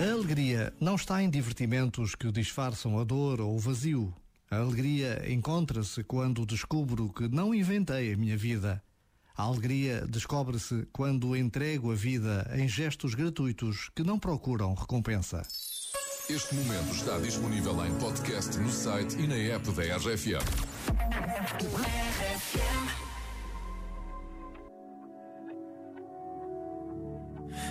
A alegria não está em divertimentos que disfarçam a dor ou o vazio. A alegria encontra-se quando descubro que não inventei a minha vida. A alegria descobre-se quando entrego a vida em gestos gratuitos que não procuram recompensa. Este momento está disponível em podcast no site e na app da RFM.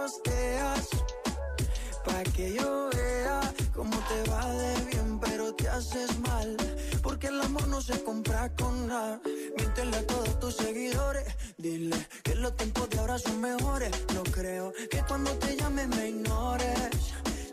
posteas Pa' que yo vea cómo te va de bien Pero te haces mal Porque el amor no se compra con nada. Miéntele a todos tus seguidores Dile que los tiempos de ahora son mejores. No creo que cuando te llame me ignores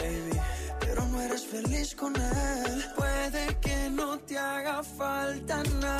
baby eres feliz con él. Puede que no te haga falta nada,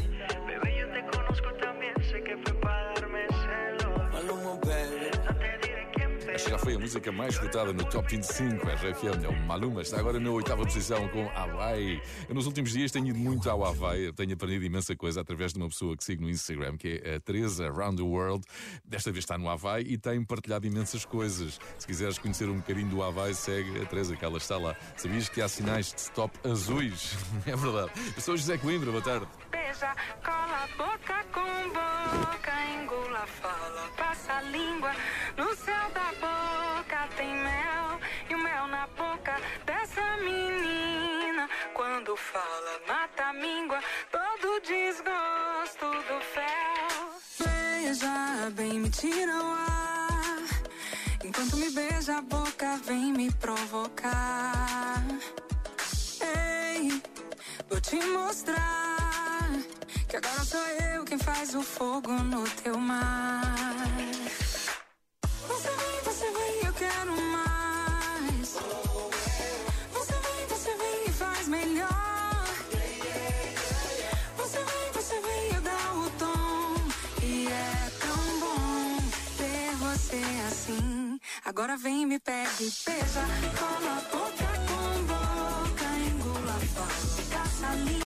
Já foi a música mais escutada no Top 25 RFM, é o Maluma. Está agora na oitava posição com Hawaii. Eu nos últimos dias tenho ido muito ao Havaí, tenho aprendido imensa coisa através de uma pessoa que sigo no Instagram, que é a Teresa Around the World. Desta vez está no Havaí e tem partilhado imensas coisas. Se quiseres conhecer um bocadinho do Havaí, segue a Teresa, que ela está lá. Sabias que há sinais de stop azuis? É verdade. Eu sou José Coimbra, boa tarde. Beija, cola boca com boca, engula, fala, passa a língua no céu da Quando fala, mata a míngua, todo desgosto do fel. Beija bem, me tira o ar. Enquanto me beija a boca, vem me provocar. Ei, vou te mostrar que agora sou eu quem faz o fogo no teu mar. Você vem, você vem, eu quero mais. É assim. Agora vem, me pega e beija, cola a boca.